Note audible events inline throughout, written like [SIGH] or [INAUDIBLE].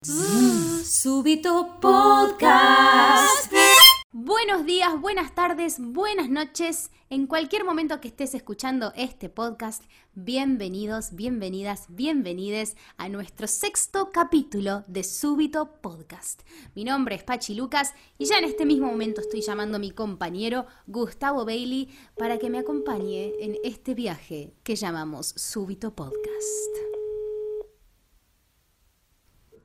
Súbito Podcast. Buenos días, buenas tardes, buenas noches. En cualquier momento que estés escuchando este podcast, bienvenidos, bienvenidas, bienvenides a nuestro sexto capítulo de Súbito Podcast. Mi nombre es Pachi Lucas y ya en este mismo momento estoy llamando a mi compañero Gustavo Bailey para que me acompañe en este viaje que llamamos Súbito Podcast.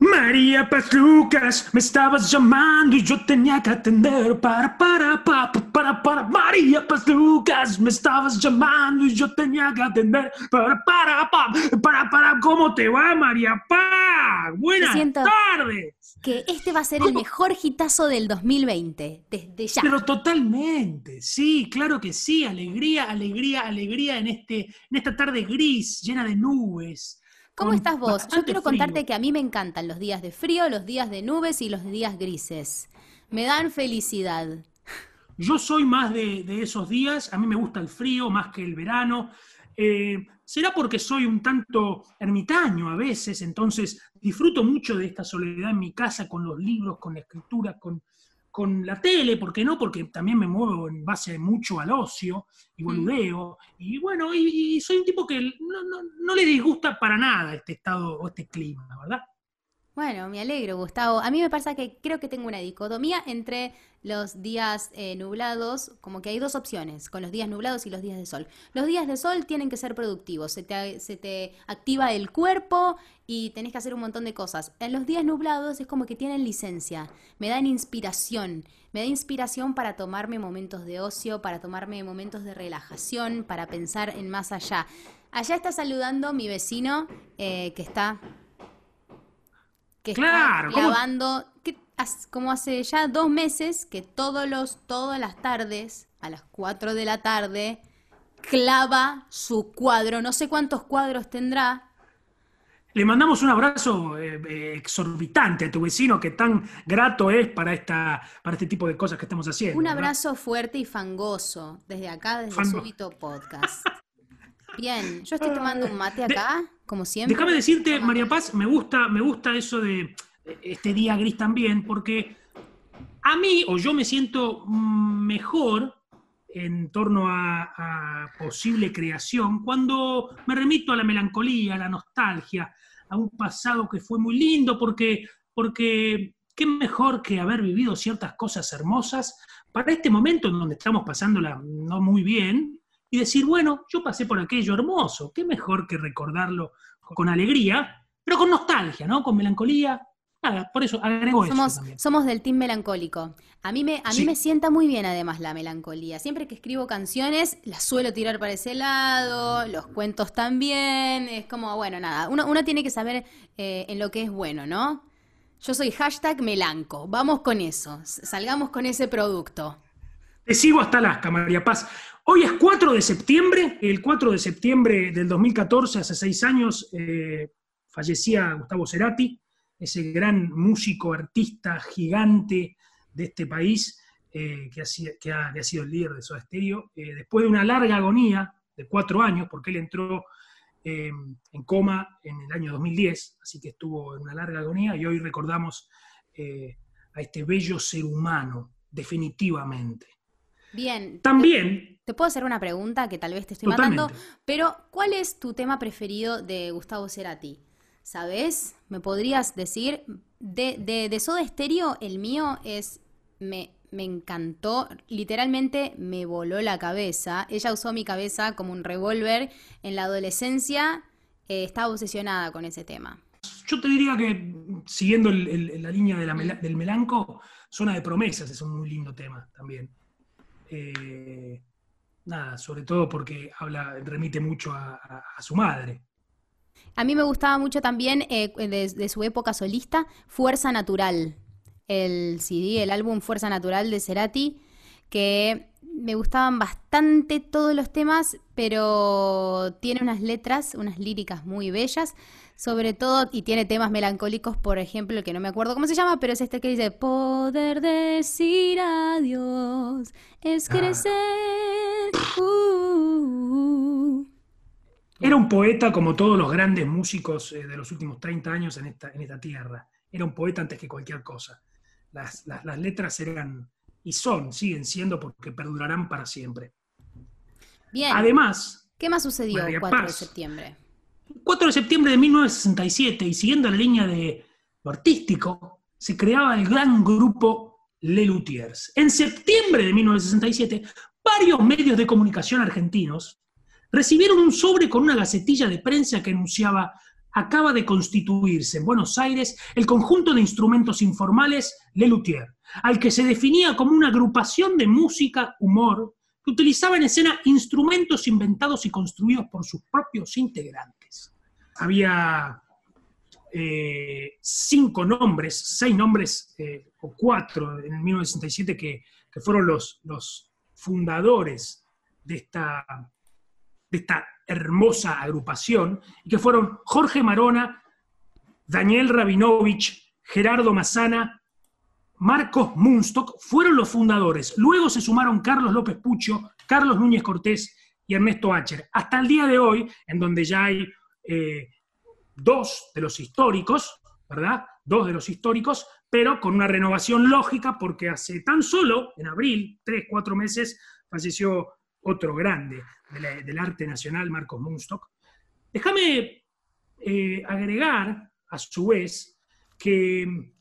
María Paz Lucas, me estabas llamando y yo tenía que atender. Para, para, para, para, para. María Paz Lucas, me estabas llamando y yo tenía que atender. Para, para, para, para, para. ¿Cómo te va, María Paz? Buenas tardes. Que este va a ser el mejor hitazo del 2020, desde ya. Pero totalmente, sí, claro que sí. Alegría, alegría, alegría en, este, en esta tarde gris, llena de nubes ¿Cómo estás vos? Yo quiero contarte que a mí me encantan los días de frío, los días de nubes y los días grises. Me dan felicidad. Yo soy más de, esos días, a mí me gusta el frío más que el verano. Eh, será porque soy un tanto ermitaño a veces, entonces disfruto mucho de esta soledad en mi casa con los libros, con la escritura, con, con la tele, ¿por qué no? Porque también me muevo en base mucho al ocio y mm. boludeo. Y bueno, y, soy un tipo que no, no, no, le disgusta para nada este estado o este clima, ¿verdad? Bueno, me alegro, Gustavo. A mí me pasa que creo que tengo una dicotomía entre los días eh, nublados, como que hay dos opciones, con los días nublados y los días de sol. Los días de sol tienen que ser productivos, se te, se te activa el cuerpo y tenés que hacer un montón de cosas. En los días nublados es como que tienen licencia, me dan inspiración, me da inspiración para tomarme momentos de ocio, para tomarme momentos de relajación, para pensar en más allá. Allá está saludando mi vecino eh, que está que claro, está clavando, como hace ya dos meses, que todos los, todas las tardes, a las 4 de la tarde, clava su cuadro. No sé cuántos cuadros tendrá. Le mandamos un abrazo eh, eh, exorbitante a tu vecino que tan grato es para, esta, para este tipo de cosas que estamos haciendo. Un abrazo fuerte y fangoso desde acá, desde Fango. Súbito Podcast. [LAUGHS] Bien, yo estoy tomando un mate acá, como siempre. Déjame decirte, María Paz, me gusta, me gusta eso de este día gris también, porque a mí, o yo me siento mejor en torno a, posible creación, cuando me remito a la melancolía, a la nostalgia, a un pasado que fue muy lindo, porque, porque qué mejor que haber vivido ciertas cosas hermosas para este momento en donde estamos pasándola no muy bien, y decir, bueno, yo pasé por aquello hermoso, qué mejor que recordarlo con alegría, pero con nostalgia, ¿no? Con melancolía. Nada, por eso agrego somos, eso. Somos del team melancólico. A mí, me, a mí me sienta muy bien además la melancolía. Siempre que escribo canciones, las suelo tirar para ese lado, los cuentos también. Es como, bueno, nada, uno, uno tiene que saber eh, en lo que es bueno, ¿no? Yo soy hashtag melanco. Vamos con eso. Salgamos con ese producto. Te sigo hasta Alaska, María Paz. Hoy es 4 de septiembre, el 4 de septiembre del 2014, hace seis años, eh, fallecía Gustavo Cerati, ese gran músico, artista gigante de este país, eh, que, ha, sido el líder de Soda Stereo, eh, después de una larga agonía de cuatro años, porque él entró en coma en el año 2010, así que estuvo en una larga agonía, y hoy recordamos a este bello ser humano, definitivamente. Bien. También. Te, puedo hacer una pregunta que tal vez te estoy matando, pero ¿cuál es tu tema preferido de Gustavo Cerati? ¿Sabes? ¿Me podrías decir? De, de, de Soda Stereo, el mío es. Me, me encantó, literalmente me voló la cabeza. Ella usó mi cabeza como un revólver. En la adolescencia eh, estaba obsesionada con ese tema. Yo te diría que, siguiendo la línea del melanco, Zona de Promesas es un muy lindo tema también. Eh, nada, sobre todo porque habla, remite mucho a, su madre. A mí me gustaba mucho también eh, de, su época solista, Fuerza Natural, el CD, el álbum Fuerza Natural de Cerati, que me gustaban bastante todos los temas, pero tiene unas letras, unas líricas muy bellas sobre todo, y tiene temas melancólicos, por ejemplo, el que no me acuerdo cómo se llama, pero es este que dice, poder decir adiós es ah. crecer. Uh". Era un poeta como todos los grandes músicos eh, de los últimos 30 años en esta, en esta tierra. era un poeta antes que cualquier cosa. Las, letras eran y son, siguen siendo porque perdurarán para siempre. Bien. Además, ¿qué más sucedió el 4 de septiembre? 4 de septiembre de 1967, y siguiendo la línea de lo artístico, se creaba el gran grupo Le Luthiers. En septiembre de 1967, varios medios de comunicación argentinos recibieron un sobre con una gacetilla de prensa que anunciaba acaba de constituirse en Buenos Aires el conjunto de instrumentos informales Le Luthier, al que se definía como una agrupación de música, humor, que utilizaba en escena instrumentos inventados y construidos por sus propios integrantes. Había eh, cinco nombres, seis nombres eh, o cuatro en 1967 que, que fueron los, los fundadores de esta, de esta hermosa agrupación, y que fueron Jorge Marona, Daniel Rabinovich, Gerardo Massana, Marcos Munstock, fueron los fundadores. Luego se sumaron Carlos López Pucho, Carlos Núñez Cortés y Ernesto Acher. Hasta el día de hoy, en donde ya hay eh, dos de los históricos, ¿verdad? Dos de los históricos, pero con una renovación lógica, porque hace tan solo, en abril, tres, cuatro meses, falleció otro grande del arte nacional, Marcos Munstock. Déjame eh, agregar, a su vez, que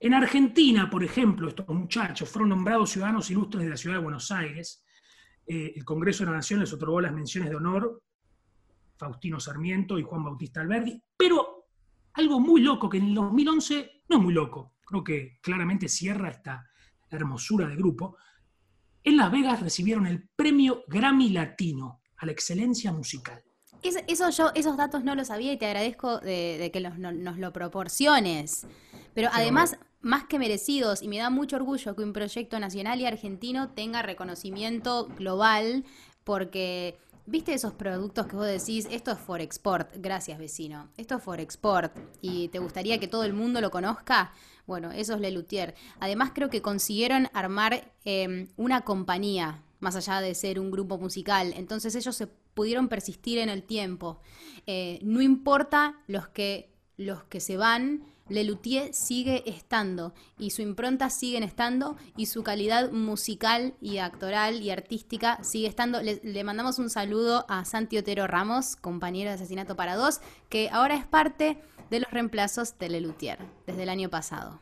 en Argentina, por ejemplo, estos muchachos fueron nombrados ciudadanos ilustres de la ciudad de Buenos Aires. Eh, el Congreso de la Nación les otorgó las menciones de honor, Faustino Sarmiento y Juan Bautista Alberdi, pero algo muy loco, que en el 2011, no es muy loco, creo que claramente cierra esta hermosura de grupo, en Las Vegas recibieron el premio Grammy Latino a la excelencia musical. Eso, yo, esos datos no los sabía y te agradezco de, que nos lo proporciones. Pero además, más que merecidos, y me da mucho orgullo que un proyecto nacional y argentino tenga reconocimiento global, porque ¿Viste esos productos que vos decís, esto es for export? Gracias, vecino. Esto es for export. ¿Y te gustaría que todo el mundo lo conozca? Bueno, eso es Lelutier. Además, creo que consiguieron armar em, una compañía, más allá de ser un grupo musical. Entonces, ellos se pudieron persistir en el tiempo. Eh, no importa los que, los que se van Lelutier sigue estando y su impronta sigue estando y su calidad musical y actoral y artística sigue estando. Le, mandamos un saludo a Santi Otero Ramos, compañero de Asesinato para Dos, que ahora es parte de los reemplazos de Lelutier desde el año pasado.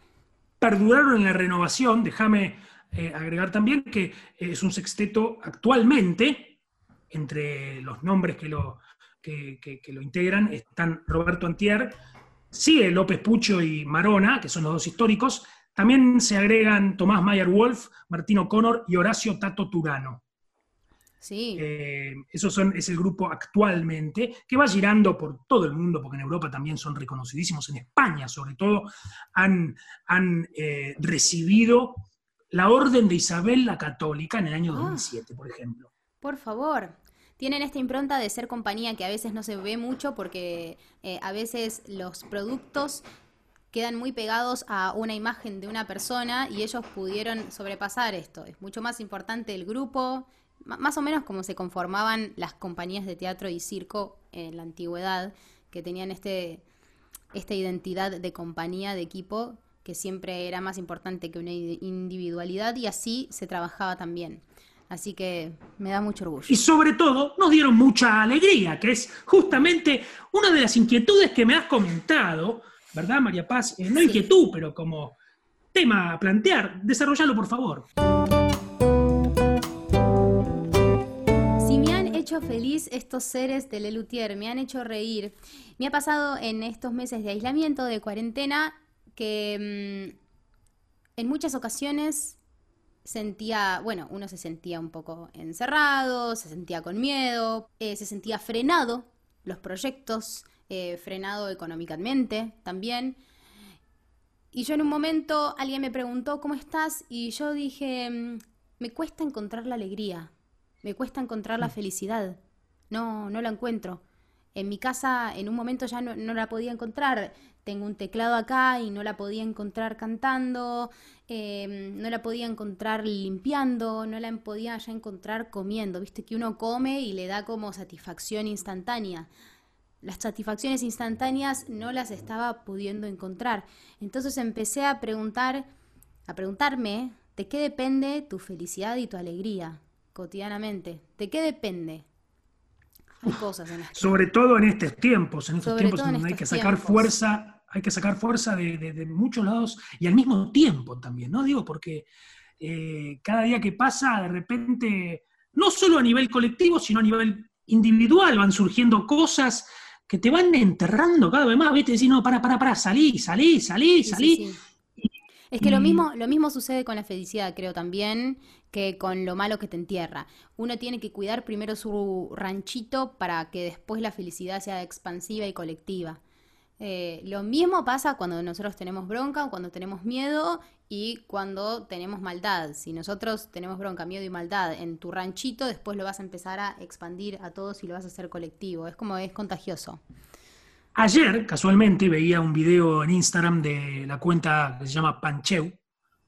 Perduraron en la renovación, déjame eh, agregar también que eh, es un sexteto actualmente, entre los nombres que lo, que lo integran, están Roberto Antier, Sigue López Pucho y Marona, que son los dos históricos. También se agregan Tomás Mayer Wolf, Martino Connor y Horacio Tato Turano. Sí. Eh, esos son, es el grupo actualmente, que va girando por todo el mundo, porque en Europa también son reconocidísimos, en España sobre todo, han, han eh, recibido la Orden de Isabel la Católica en el año 2007, ah. por ejemplo. Por favor, tienen esta impronta de ser compañía que a veces no se ve mucho porque eh, a veces los productos quedan muy pegados a una imagen de una persona y ellos pudieron sobrepasar esto. Es mucho más importante el grupo, más o menos como se conformaban las compañías de teatro y circo en la antigüedad, que tenían este, esta identidad de compañía, de equipo, que siempre era más importante que una individualidad y así se trabajaba también. Así que me da mucho orgullo. Y sobre todo, nos dieron mucha alegría, que es justamente una de las inquietudes que me has comentado, ¿verdad, María Paz? Eh, no inquietud, pero como tema a plantear. Desarrollalo, por favor. Si me han hecho feliz estos seres de Lelutier, me han hecho reír. Me ha pasado en estos meses de aislamiento, de cuarentena, que mm, en muchas ocasiones sentía, bueno, uno se sentía un poco encerrado, se sentía con miedo, eh, se sentía frenado, los proyectos, eh, frenado económicamente también. Y yo en un momento alguien me preguntó, ¿cómo estás? Y yo dije, mm, me cuesta encontrar la alegría, me cuesta encontrar la mm. felicidad. No, no la encuentro. En mi casa en un momento ya no, la podía encontrar tengo un teclado acá y no la podía encontrar cantando, em, no la podía encontrar limpiando, no la podía ya encontrar comiendo, viste que uno come y le da como satisfacción instantánea. las satisfacciones instantáneas no las estaba pudiendo encontrar. Entonces empecé a preguntar, a preguntarme, ¿de qué depende tu felicidad y tu alegría cotidianamente? ¿De qué depende? Hay cosas en Sobre todo en estos tiempos, en estos tiempos en donde hay que sacar fuerza, hay que sacar fuerza de, muchos lados y al mismo tiempo también, ¿no? Digo, porque eh, cada día que pasa, de repente, no solo a nivel colectivo, sino a nivel individual, van surgiendo cosas que te van enterrando cada vez más, ¿viste? Decir, no, para, para, para, salí, salí, salí, salí. Es que lo mismo, lo mismo sucede con la felicidad, creo también, que con lo malo que te entierra. Uno tiene que cuidar primero su ranchito para que después la felicidad sea expansiva y colectiva. Eh, lo mismo pasa cuando nosotros tenemos bronca o cuando tenemos miedo y cuando tenemos maldad. Si nosotros tenemos bronca, miedo y maldad en tu ranchito, después lo vas a empezar a expandir a todos y lo vas a hacer colectivo. Es como es contagioso. Ayer, casualmente, veía un video en Instagram de la cuenta que se llama Pancheu.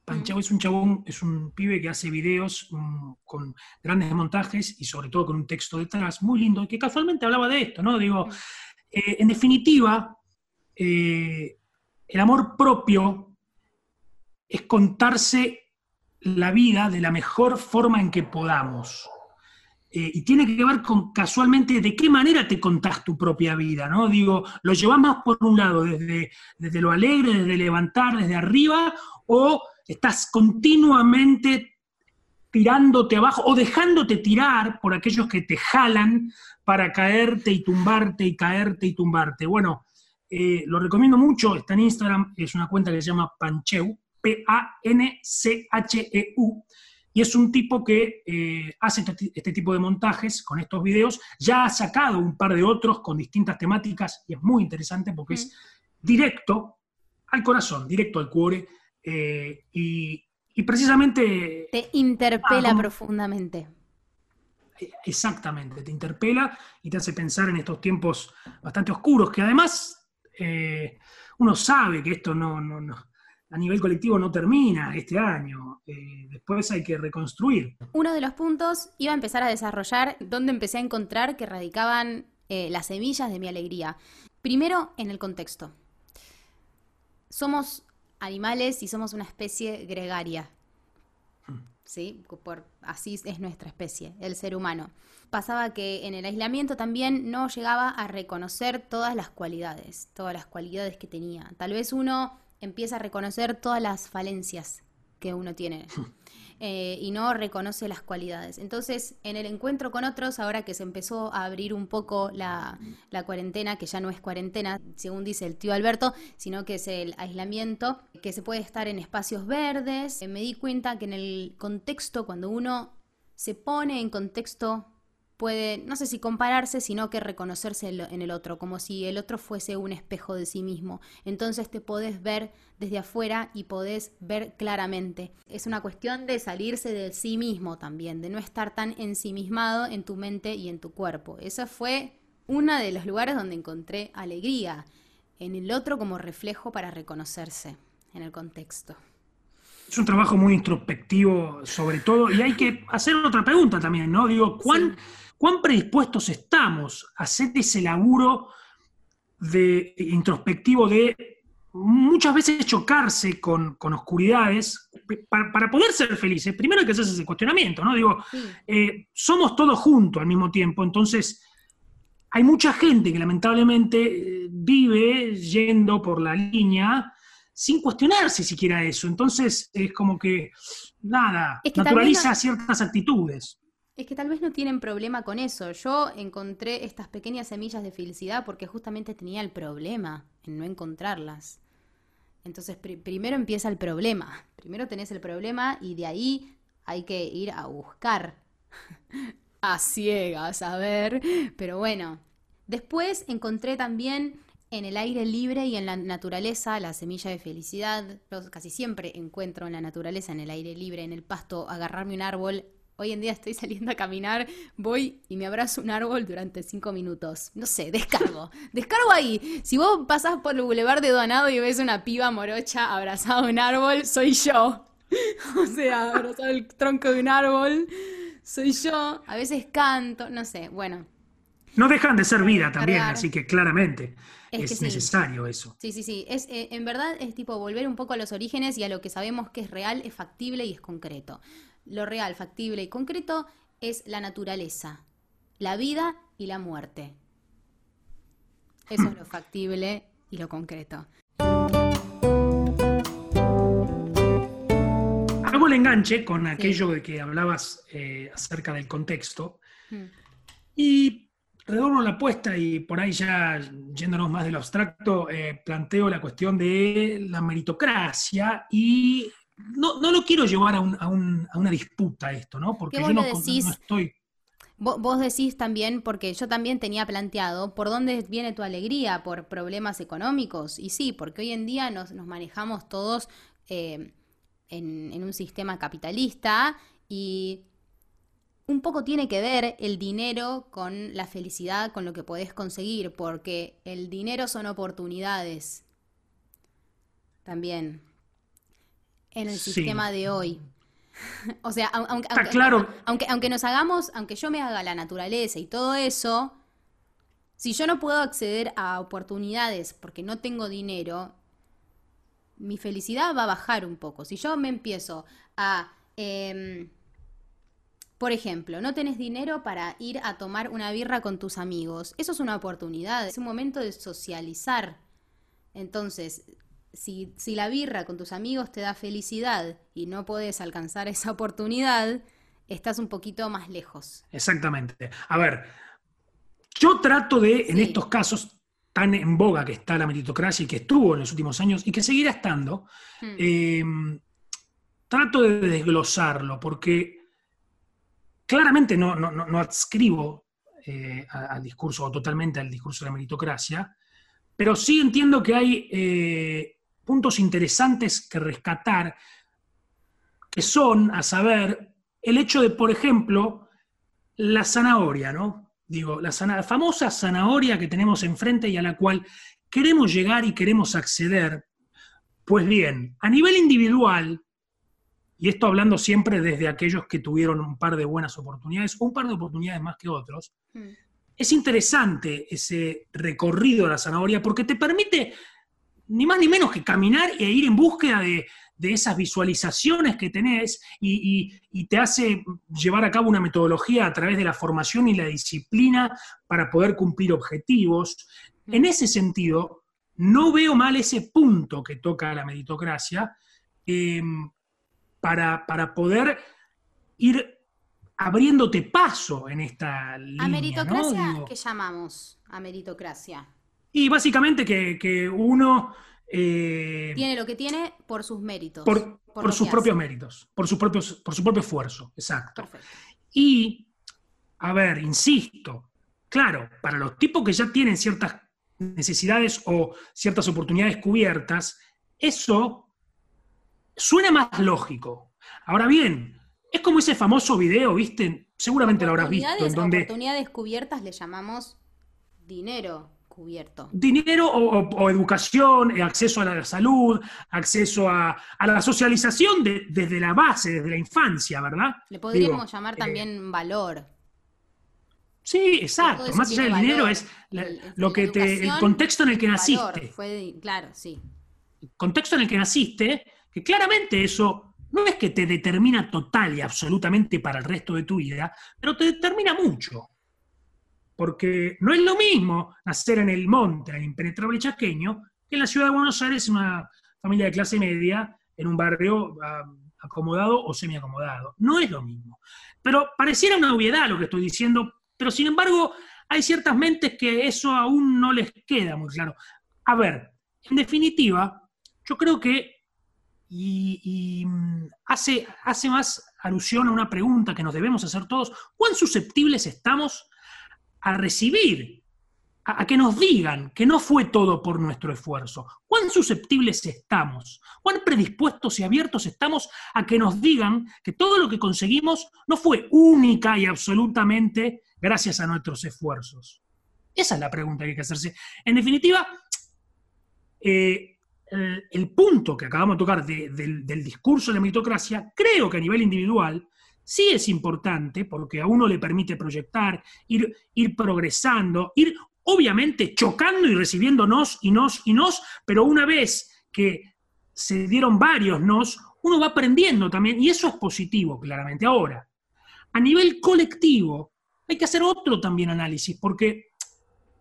Pancheu es un chabón, es un pibe que hace videos mm, con grandes montajes y sobre todo con un texto detrás muy lindo, y que casualmente hablaba de esto, ¿no? Digo, eh, en definitiva, eh, el amor propio es contarse la vida de la mejor forma en que podamos. Eh, y tiene que ver con casualmente de qué manera te contás tu propia vida, ¿no? Digo, ¿lo llevas más por un lado, desde, desde lo alegre, desde levantar, desde arriba, o estás continuamente tirándote abajo o dejándote tirar por aquellos que te jalan para caerte y tumbarte y caerte y tumbarte? Bueno, eh, lo recomiendo mucho, está en Instagram, es una cuenta que se llama Pancheu, P-A-N-C-H-E-U, y es un tipo que eh, hace este, este, tipo de montajes con estos videos, ya ha sacado un par de otros con distintas temáticas, y es muy interesante porque es directo al corazón, directo al cuore, eh, y, precisamente... Te interpela ah, profundamente. Exactamente, te interpela y te hace pensar en estos tiempos bastante oscuros, que además eh, uno sabe que esto no, a nivel colectivo no termina este año, eh, después hay que reconstruir. Uno de los puntos iba a empezar a desarrollar donde empecé a encontrar que radicaban eh, las semillas de mi alegría. Primero, en el contexto. Somos animales y somos una especie gregaria. ¿sí? Por, así es nuestra especie, el ser humano. Pasaba que en el aislamiento también no llegaba a reconocer todas las cualidades, todas las cualidades que tenía. Tal vez uno empieza a reconocer todas las falencias que uno tiene. [LAUGHS] Eh, y no reconoce las cualidades. Entonces, en el encuentro con otros, ahora que se empezó a abrir un poco la, cuarentena, que ya no es cuarentena, según dice el tío Alberto, sino que es el aislamiento, que se puede estar en espacios verdes, eh, me di cuenta que en el contexto, cuando uno se pone en contexto puede, no sé si compararse, sino que reconocerse en el otro, como si el otro fuese un espejo de sí mismo. Entonces te podés ver desde afuera y podés ver claramente. Es una cuestión de salirse de sí mismo también, de no estar tan ensimismado en tu mente y en tu cuerpo. Eso fue uno de los lugares donde encontré alegría, en el otro como reflejo para reconocerse en el contexto. Es un trabajo muy introspectivo, sobre todo, y hay que hacer otra pregunta también, ¿no? Digo, ¿cuán, ¿cuán predispuestos estamos a hacer ese laburo de introspectivo de muchas veces chocarse con, oscuridades para, poder ser felices? Primero hay que hacerse ese cuestionamiento, ¿no? Digo, eh, somos todos juntos al mismo tiempo, entonces hay mucha gente que lamentablemente eh, vive yendo por la línea sin cuestionarse siquiera eso. Entonces es como que, nada, naturaliza ciertas actitudes. Es que tal vez no tienen problema con eso. Yo encontré estas pequeñas semillas de felicidad porque justamente tenía el problema en no encontrarlas. Entonces primero empieza el problema. Primero tenés el problema y de ahí hay que ir a buscar. [LAUGHS] a ciegas, a ver. Pero bueno. Después encontré también en el aire libre y en la naturaleza, la semilla de felicidad. Yo casi siempre encuentro en la naturaleza, en el aire libre, en el pasto, agarrarme un árbol. Hoy en día estoy [LAUGHS] saliendo a caminar, voy y me abrazo un árbol durante cinco minutos. No sé, descargo. [LAUGHS] descargo ahí. Si vos pasás por el bulevar de Donado y ves una piba morocha abrazada a un árbol, soy yo. [LAUGHS] o sea, abrazado el tronco de un árbol, soy yo. A veces canto, no sé, bueno. No dejan de ser vida también, así que claramente es, necesario eso. Sí, sí, sí. Es, eh, en verdad es tipo volver un poco a los orígenes y a lo que sabemos que es real, es factible y es concreto. Lo real, factible y concreto es la naturaleza, la vida y la muerte. Eso es lo factible y lo concreto. Hago el enganche con aquello de que hablabas eh, acerca del contexto. Mm. Y redoblo la apuesta y por ahí ya yéndonos más de lo abstracto, eh, planteo la cuestión de la meritocracia y no, lo quiero llevar a, una disputa esto, ¿no? Porque yo no, estoy... Vos, decís también, porque yo también tenía planteado, ¿por dónde viene tu alegría? ¿Por problemas económicos? Y sí, porque hoy en día nos, manejamos todos eh, en, en un sistema capitalista y un poco tiene que ver el dinero con la felicidad, con lo que podés conseguir, porque el dinero son oportunidades. También. En el sistema de hoy. [LAUGHS] o sea, aunque, claro. aunque, aunque nos hagamos, aunque yo me haga la naturaleza y todo eso, si yo no puedo acceder a oportunidades porque no tengo dinero, mi felicidad va a bajar un poco. Si yo me empiezo a... Em, por ejemplo, no tenés dinero para ir a tomar una birra con tus amigos. Eso es una oportunidad, es un momento de socializar. Entonces, si, si la birra con tus amigos te da felicidad y no puedes alcanzar [LAUGHS] esa oportunidad, estás un poquito más lejos. Exactamente. A ver, yo trato de, en estos casos tan en boga que está la meritocracia y que estuvo en los últimos años y que seguirá estando, hmm. eh, trato de desglosarlo porque claramente no, no, adscribo eh, al discurso o totalmente al discurso de la meritocracia, pero sí entiendo que hay eh, puntos interesantes que rescatar, que son, a saber, el hecho de, por ejemplo, la zanahoria, ¿no? Digo, la, la famosa zanahoria que tenemos enfrente y a la cual queremos llegar y queremos acceder. Pues bien, a nivel individual, y esto hablando siempre desde aquellos que tuvieron un par de buenas oportunidades, o un par de oportunidades más que otros, hmm. es interesante ese recorrido de la zanahoria porque te permite ni más ni menos que caminar e ir en búsqueda de, esas visualizaciones que tenés y, te hace llevar a cabo una metodología a través de la formación y la disciplina para poder cumplir objetivos. Hmm. En ese sentido, no veo mal ese punto que toca la meritocracia. Em, para, poder ir abriéndote paso en esta línea. ¿A meritocracia qué llamamos a meritocracia? Y básicamente que, uno... Eh, tiene lo que tiene por sus méritos. Por, sus propios méritos, por, sus propios, por su propio esfuerzo, exacto. Perfecto. Y, a ver, insisto, claro, para los tipos que ya tienen ciertas necesidades o ciertas oportunidades cubiertas, eso suena más lógico. Ahora bien, es como ese famoso video, ¿viste? Seguramente lo habrás visto. En donde oportunidades cubiertas le llamamos dinero Dinero o, educación, eh, acceso a la salud, acceso a, la socialización desde la base, desde la infancia, ¿verdad? Le podríamos llamar eh, también valor. Sí, exacto. Más allá del dinero es lo que te, el contexto en el que naciste. claro, sí. El contexto en el que naciste que claramente eso no es que te determina total y absolutamente para el resto de tu vida, pero te determina mucho. Porque no es lo mismo nacer en el monte, en el impenetrable chaqueño, que en la ciudad de Buenos Aires, una familia de clase media, en un barrio acomodado o semiacomodado. No es lo mismo. Pero pareciera una obviedad lo que estoy diciendo, pero sin embargo hay ciertas mentes que eso aún no les queda muy claro. A ver, en definitiva, yo creo que y, mm, hace, hace más alusión a una pregunta que nos debemos hacer todos, ¿cuán susceptibles estamos a recibir, a, que nos digan que no fue todo por nuestro esfuerzo? ¿Cuán susceptibles estamos? ¿Cuán predispuestos y abiertos estamos a que nos digan que todo lo que conseguimos no fue única y absolutamente gracias a nuestros esfuerzos? Esa es la pregunta que hay que hacerse. En definitiva, eh, el, punto que acabamos de tocar del, discurso de la meritocracia, creo que a nivel individual sí es importante porque a uno le permite proyectar, ir, ir progresando, ir obviamente chocando y recibiendo nos y nos y nos, pero una vez que se dieron varios nos, uno va aprendiendo también y eso es positivo, claramente. Ahora, a nivel colectivo, hay que hacer otro también análisis, porque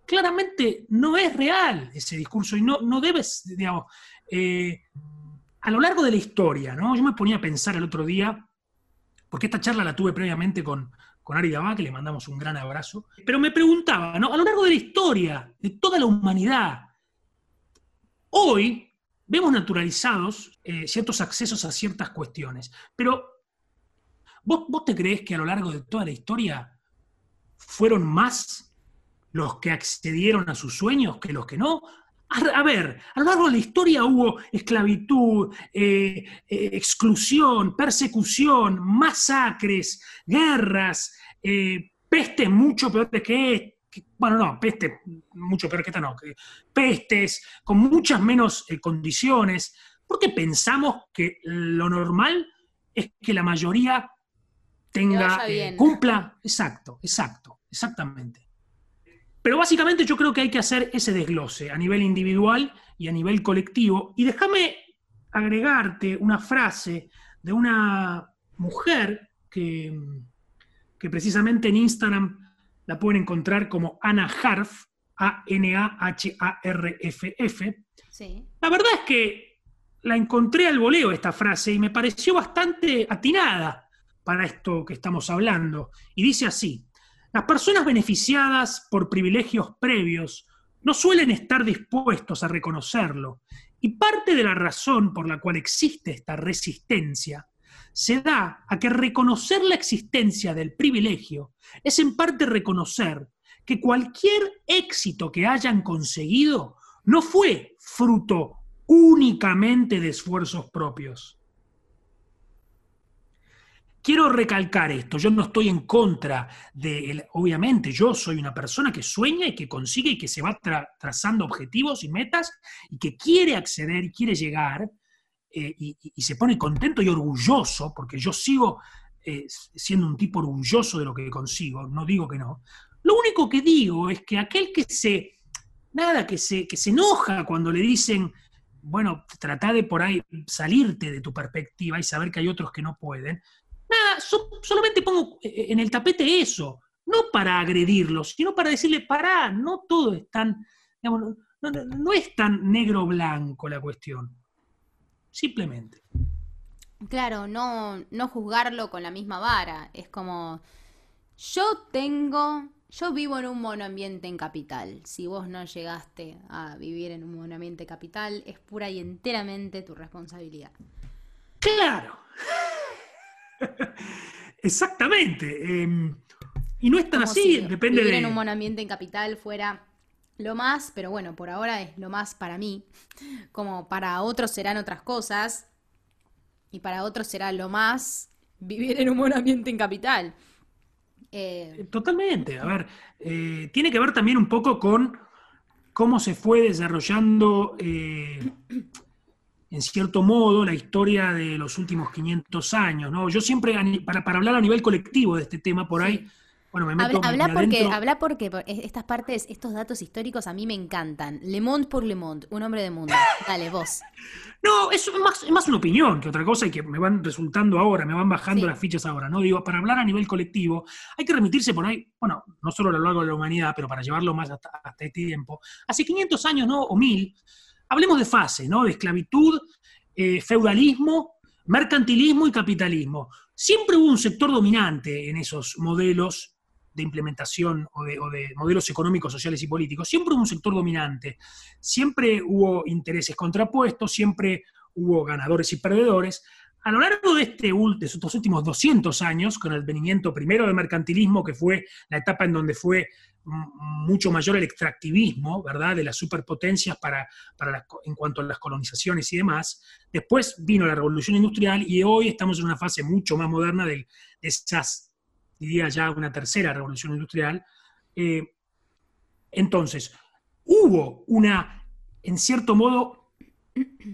claramente no es real ese discurso y no, no debes, digamos, eh, a lo largo de la historia, ¿no? Yo me ponía a pensar el otro día, porque esta charla la tuve previamente con, con Ari Dabá, que le mandamos un gran abrazo, pero me preguntaba, ¿no? A lo largo de la historia, de toda la humanidad, hoy vemos naturalizados eh, ciertos accesos a ciertas cuestiones, pero ¿vos, ¿vos te crees que a lo largo de toda la historia fueron más los que accedieron a sus sueños que los que no? A, ver, a lo largo de la historia hubo esclavitud, eh, eh, exclusión, persecución, masacres, guerras, eh, pestes mucho peores que, bueno, no, pestes mucho peor que esta no, pestes con muchas menos condiciones, porque pensamos que lo normal es que la mayoría tenga, cumpla, exacto, exacto, exactamente. Pero básicamente yo creo que hay que hacer ese desglose a nivel individual y a nivel colectivo. Y déjame agregarte una frase de una mujer que, que precisamente en Instagram la pueden encontrar como Ana Harf, A-N-A-H-A-R-F-F. La verdad es que la encontré al voleo esta frase y me pareció bastante atinada para esto que estamos hablando. Y dice así, las personas beneficiadas por privilegios previos no suelen estar dispuestos a reconocerlo, y parte de la razón por la cual existe esta resistencia se da a que reconocer la existencia del privilegio es en parte reconocer que cualquier éxito que hayan conseguido no fue fruto únicamente de esfuerzos propios quiero recalcar esto, yo no estoy en contra de, obviamente, yo soy una persona que sueña y que consigue y que se va trazando objetivos y metas y que quiere acceder y quiere llegar eh, y, se pone contento y orgulloso, porque yo sigo eh, siendo un tipo orgulloso de lo que consigo, no digo que no. Lo único que digo es que aquel que se, nada, que se, que se enoja cuando le dicen, bueno, trata de por ahí salirte de tu perspectiva y saber que hay otros que no pueden, Solamente pongo eh, eh, en el tapete eso, no para agredirlos, sino para decirle, pará, no todo es tan, digamos, no, es tan negro-blanco la cuestión. Simplemente. Claro, no, no juzgarlo con la misma vara. Es como, yo tengo, yo vivo en un monoambiente en capital. Si vos no llegaste a vivir en un monoambiente capital, es pura y enteramente tu responsabilidad. Claro. [LAUGHS] Exactamente. Em, y no es tan así, depende vivir en un monoambiente en capital fuera lo más, pero bueno, por ahora es lo más para mí. [LAUGHS] Como para otros serán otras cosas. Y para otros será lo más [LAUGHS] vivir en un monoambiente en capital. Eh, Totalmente. A ver, eh, tiene que ver también un poco con cómo se fue desarrollando eh, en cierto modo, la historia de los últimos 500 años. ¿no? Yo siempre, para, para hablar a nivel colectivo de este tema, por ahí, bueno, me meto habla, porque, habla porque estas partes, estos datos históricos a mí me encantan. Le Monde por Le Monde, un hombre de mundo. Dale, vos. [LAUGHS] No, es más, más una opinión que otra cosa y que me van resultando ahora, me van bajando las fichas ahora, ¿no? Digo, para hablar a nivel colectivo, hay que remitirse por ahí, bueno, no solo a lo largo de la humanidad, pero para llevarlo más hasta, hasta este tiempo. Hace 500 años, ¿no? O mil, hablemos de fase, ¿no? De esclavitud, eh, feudalismo, mercantilismo y capitalismo. Siempre hubo un sector dominante en esos modelos de implementación o de, modelos económicos, sociales y políticos. Siempre hubo un sector dominante. Siempre hubo intereses contrapuestos, siempre hubo ganadores y perdedores. A lo largo de, este, de estos últimos 200 años, con el venimiento primero del mercantilismo, que fue la etapa en donde fue mucho mayor el extractivismo, ¿verdad?, de las superpotencias para, para en cuanto a las colonizaciones y demás. Después vino la revolución industrial y hoy estamos en una fase mucho más moderna de, esas, diría ya una tercera revolución industrial. Eh, entonces, hubo una, en cierto modo,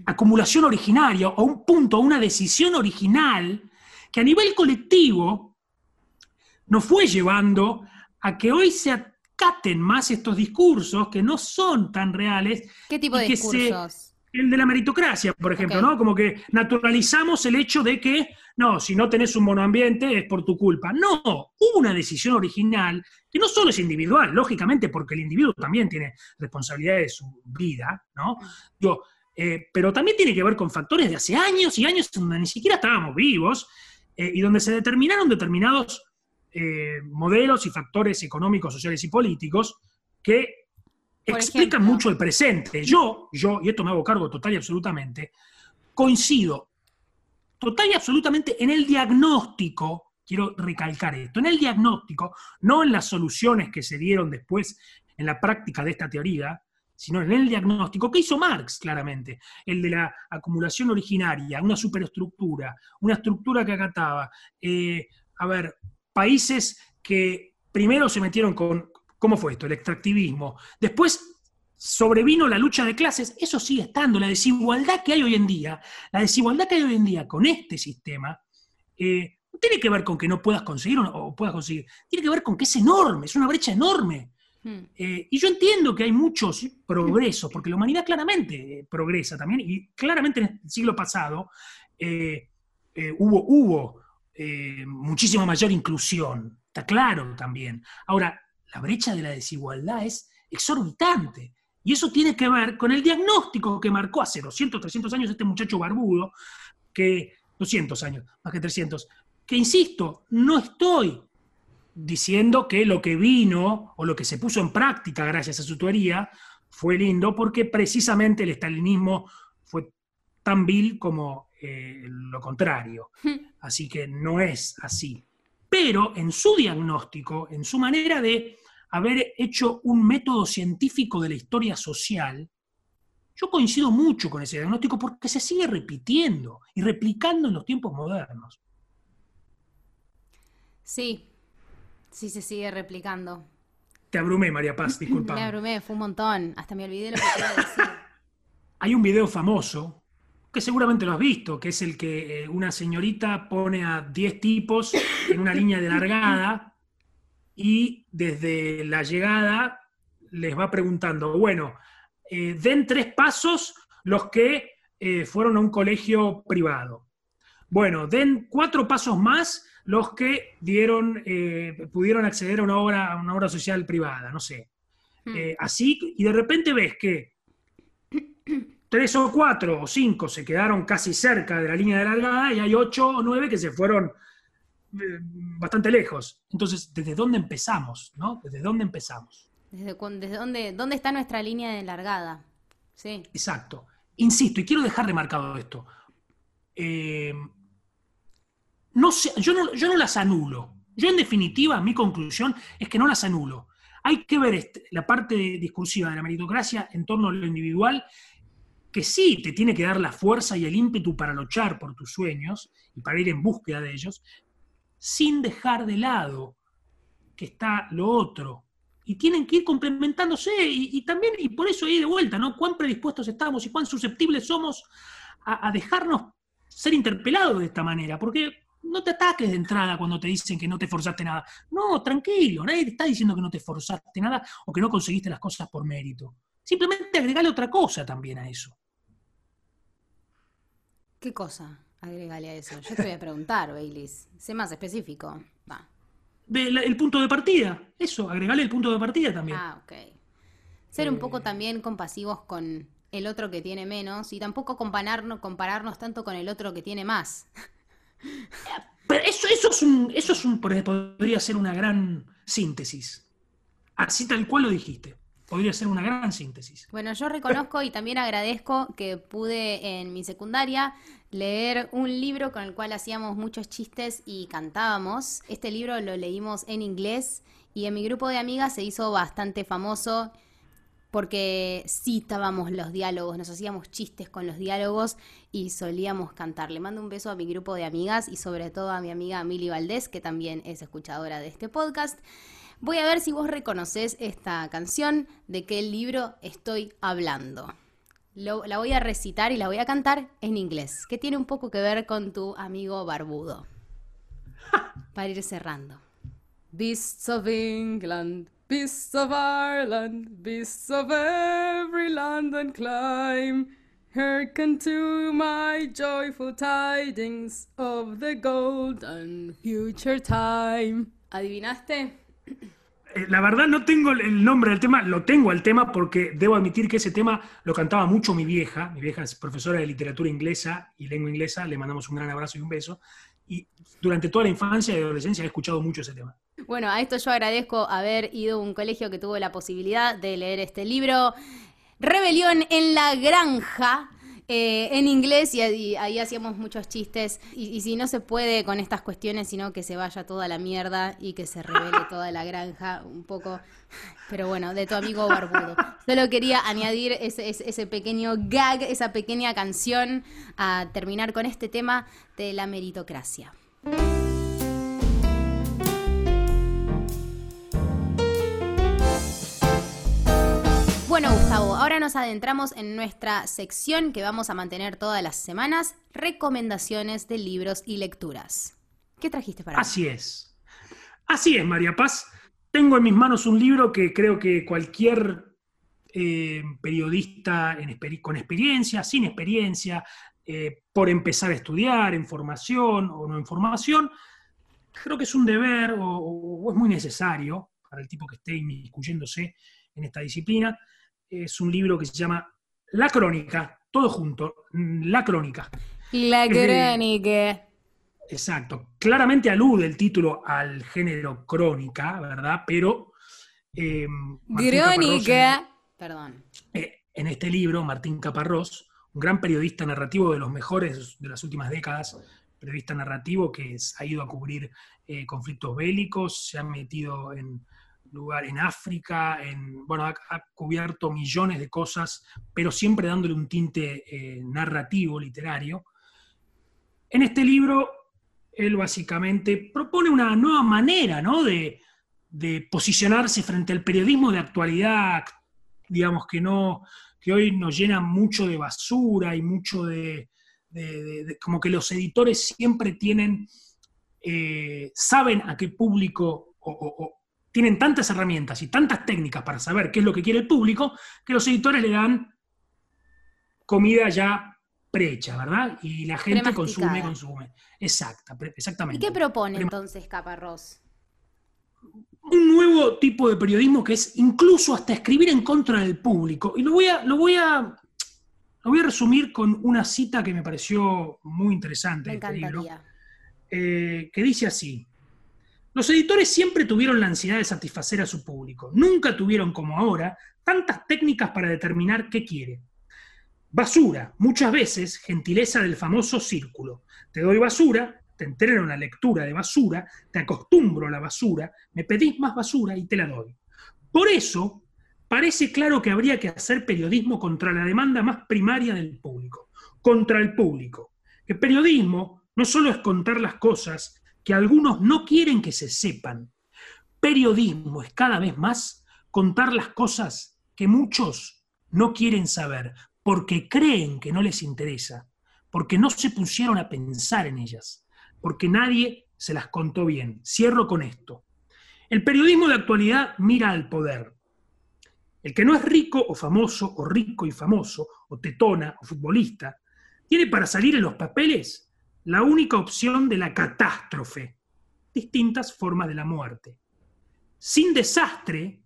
acumulación originaria, o un punto, una decisión original que a nivel colectivo nos fue llevando a que hoy se acaten más estos discursos que no son tan reales. ¿Qué tipo de discursos? el de la meritocracia, por ejemplo, ¿no? Como que naturalizamos el hecho de que, no, si no tenés un monoambiente es por tu culpa. No, hubo una decisión original que no solo es individual, lógicamente, porque el individuo también tiene responsabilidad de su vida, ¿no? Yo, eh, pero también tiene que ver con factores de hace años y años donde ni siquiera estábamos vivos eh, y donde se determinaron determinados eh, modelos y factores económicos, sociales y políticos que explican mucho el presente. Yo, yo, y esto me hago cargo total y absolutamente, coincido total y absolutamente en el diagnóstico, quiero recalcar esto, en el diagnóstico, no en las soluciones que se dieron después en la práctica de esta teoría, sino en el diagnóstico que hizo Marx claramente, el de la acumulación originaria, una superestructura, una estructura que acataba, eh, a ver, países que primero se metieron con, ¿Cómo fue esto? El extractivismo. Después sobrevino la lucha de clases, eso sigue estando. La desigualdad que hay hoy en día, la desigualdad que hay hoy en día con este sistema, eh, no tiene que ver con que no puedas conseguir o, puedas conseguir, tiene que ver con que es enorme, es una brecha enorme. Hmm. Eh, y yo entiendo que hay muchos progresos, porque la humanidad claramente eh, progresa también, y claramente en el siglo pasado hubo, hubo muchísima mayor inclusión, está claro también. Ahora, la brecha de la desigualdad es exorbitante. Y eso tiene que ver con el diagnóstico que marcó hace 200, 300 años este muchacho barbudo, que 200 años, más que 300, que insisto, no estoy diciendo que lo que vino o lo que se puso en práctica gracias a su teoría fue lindo, porque precisamente el estalinismo fue tan vil como eh, lo contrario. Así que no es así. Pero en su diagnóstico, en su manera de haber hecho un método científico de la historia social, yo coincido mucho con ese diagnóstico porque se sigue repitiendo y replicando en los tiempos modernos. Sí, sí se sigue replicando. Te abrumé, María Paz, [LAUGHS] disculpa. me abrumé, fue un montón. Hasta me olvidé lo que quería decir. [LAUGHS] Hay un video famoso, que seguramente lo has visto, que es el que eh, una señorita pone a 10 tipos en una línea de largada y desde la llegada les va preguntando, bueno, eh, den tres pasos los que eh, fueron a un colegio privado. Bueno, den cuatro pasos más los que dieron, eh, pudieron acceder a una obra, a una obra social privada, no sé. Hmm. así, y de repente ves que tres o cuatro o cinco se quedaron casi cerca de la línea de largada y hay ocho o nueve que se fueron eh, bastante lejos. Entonces, ¿desde dónde empezamos? ¿no? ¿Desde dónde empezamos? ¿Desde, dónde, dónde está nuestra línea de largada? Sí. Exacto. Insisto, y quiero dejar remarcado esto. Eh, no yo, no, yo no las anulo. Yo, en definitiva, mi conclusión es que no las anulo. Hay que ver este, la parte discursiva de la meritocracia en torno a lo individual, que sí te tiene que dar la fuerza y el ímpetu para luchar por tus sueños y para ir en búsqueda de ellos, sin dejar de lado que está lo otro. Y tienen que ir complementándose y, también, y por eso ahí de vuelta, ¿no? Cuán predispuestos estamos y cuán susceptibles somos a, dejarnos ser interpelados de esta manera, porque no te ataques de entrada cuando te dicen que no te forzaste nada. No, tranquilo, nadie te está diciendo que no te forzaste nada o que no conseguiste las cosas por mérito. Simplemente agregale otra cosa también a eso. ¿Qué cosa? Agregale a eso. Yo te voy a preguntar, Baileys. Sé más específico. Va. el punto de partida. Eso, agregale el punto de partida también. Ah, ok. Ser un poco eh. también compasivos con el otro que tiene menos y tampoco compararnos, compararnos tanto con el otro que tiene más. Pero eso, eso, es un, eso es un, podría ser una gran síntesis. Así tal cual lo dijiste podría ser una gran síntesis. Bueno, yo reconozco y también agradezco que pude en mi secundaria leer un libro con el cual hacíamos muchos chistes y cantábamos. Este libro lo leímos en inglés y en mi grupo de amigas se hizo bastante famoso porque citábamos los diálogos, nos hacíamos chistes con los diálogos y solíamos cantar. Le mando un beso a mi grupo de amigas y sobre todo a mi amiga Mili Valdés, que también es escuchadora de este podcast. Voy a ver si vos reconoces esta canción, de qué libro estoy hablando. la voy a recitar y la voy a cantar en inglés, que tiene un poco que ver con tu amigo barbudo. [LAUGHS] para ir cerrando. Beasts of England, beasts of Ireland, beasts of every land and clime, hearken to my joyful tidings of the golden future time. ¿Adivinaste? [CLEARS THROAT] Eh, la verdad no tengo el nombre del tema, lo tengo el tema porque debo admitir que ese tema lo cantaba mucho mi vieja. Mi vieja es profesora de literatura inglesa y lengua inglesa, le mandamos un gran abrazo y un beso. Y durante toda la infancia y adolescencia he escuchado mucho ese tema. Bueno, a esto yo agradezco haber ido a un colegio que tuvo la posibilidad de leer este libro. Rebelión en la granja, eh, en inglés y, ahí hacíamos muchos chistes. Y, si no se puede con estas cuestiones, sino que se vaya toda la mierda y que se revele [LAUGHS] toda la granja un poco. Pero bueno, de tu amigo Barbudo. Solo quería añadir ese, ese pequeño gag, esa pequeña canción a terminar con este tema de la meritocracia. Bueno, Gustavo, ahora nos adentramos en nuestra sección que vamos a mantener todas las semanas, recomendaciones de libros y lecturas. ¿Qué trajiste para Así es. Así es, María Paz. Tengo en mis manos un libro que creo que cualquier eh, periodista con experiencia, sin experiencia, eh, por empezar a estudiar en formación o no en formación, creo que es un deber o, o es muy necesario para el tipo que esté inmiscuyéndose en esta disciplina, es un libro que se llama La Crónica, todo junto, La Crónica. La Crónica. Exacto. Claramente alude el título al género crónica, ¿verdad? Pero... Eh, crónica. Perdón. Eh, en este libro, Martín Caparrós, un gran periodista narrativo de los mejores de las últimas décadas, periodista narrativo que ha ido a cubrir eh, conflictos bélicos, se ha metido en lugar en África, en, bueno, ha, cubierto millones de cosas, pero siempre dándole un tinte eh, narrativo, literario. En este libro, él básicamente propone una nueva manera de, posicionarse frente al periodismo de actualidad, digamos que no que hoy nos llena mucho de basura y mucho de, como que los editores siempre tienen, eh, saben a qué público o, tienen tantas herramientas y tantas técnicas para saber qué es lo que quiere el público, que los editores le dan comida ya prehecha, ¿verdad? Y la gente consume, consume. Exacta, exactamente. ¿Y qué propone entonces Caparrós? Un nuevo tipo de periodismo que es incluso hasta escribir en contra del público. Y lo voy a, lo voy a, lo voy a resumir con una cita que me pareció muy interesante me este libro, eh, que dice así. Los editores siempre tuvieron la ansiedad de satisfacer a su público. Nunca tuvieron, como ahora, tantas técnicas para determinar qué quiere. Basura, muchas veces gentileza del famoso círculo. Te doy basura, te entreno una lectura de basura, te acostumbro a la basura, me pedís más basura y te la doy. Por eso, parece claro que habría que hacer periodismo contra la demanda más primaria del público, contra el público. El periodismo no solo es contar las cosas que algunos no quieren que se sepan. Periodismo es cada vez más contar las cosas que muchos no quieren saber, porque creen que no les interesa, porque no se pusieron a pensar en ellas, porque nadie se las contó bien. Cierro con esto. El periodismo de actualidad mira al poder. El que no es rico o famoso, o rico y famoso, o tetona, o futbolista, tiene para salir en los papeles la única opción de la catástrofe, distintas formas de la muerte. Sin desastre,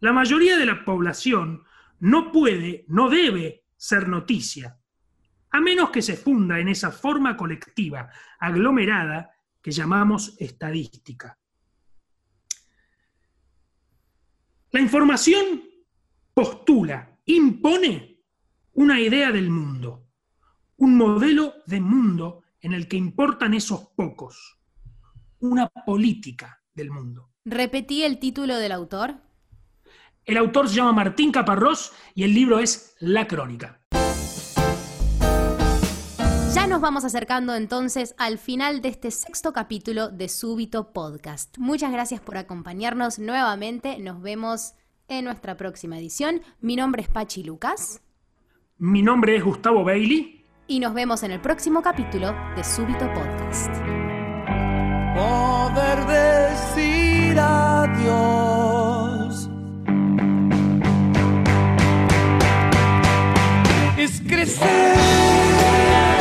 la mayoría de la población no puede, no debe ser noticia, a menos que se funda en esa forma colectiva, aglomerada, que llamamos estadística. La información postula, impone una idea del mundo, un modelo de mundo en el que importan esos pocos, una política del mundo. ¿Repetí el título del autor? El autor se llama Martín Caparrós y el libro es La Crónica. Ya nos vamos acercando entonces al final de este sexto capítulo de Súbito Podcast. Muchas gracias por acompañarnos nuevamente. Nos vemos en nuestra próxima edición. Mi nombre es Pachi Lucas. Mi nombre es Gustavo Bailey y nos vemos en el próximo capítulo de Súbito Podcast. Poder decir adiós. Es crecer.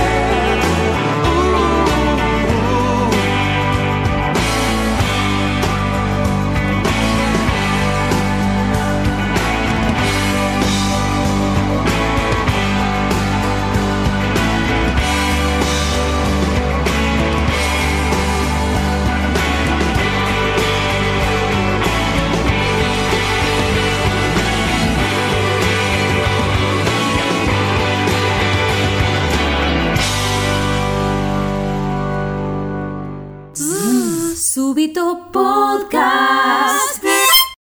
Súbito Podcast.